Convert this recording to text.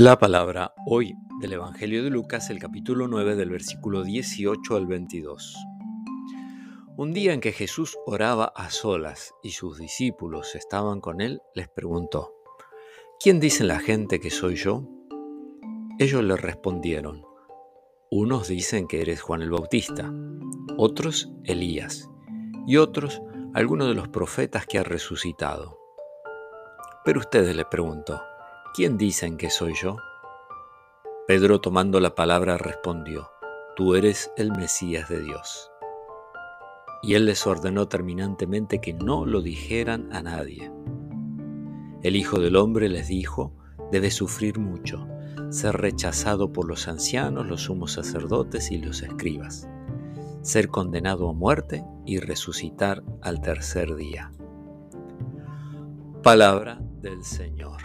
La palabra hoy del Evangelio de Lucas, el capítulo 9 del versículo 18 al 22. Un día en que Jesús oraba a solas y sus discípulos estaban con él, les preguntó, ¿quién dice la gente que soy yo? Ellos le respondieron, unos dicen que eres Juan el Bautista, otros Elías, y otros algunos de los profetas que ha resucitado. Pero ustedes le preguntó, ¿quién dicen que soy yo? Pedro tomando la palabra respondió, Tú eres el Mesías de Dios. Y él les ordenó terminantemente que no lo dijeran a nadie. El Hijo del Hombre les dijo, debe sufrir mucho, ser rechazado por los ancianos, los sumos sacerdotes y los escribas, ser condenado a muerte y resucitar al tercer día. Palabra del Señor.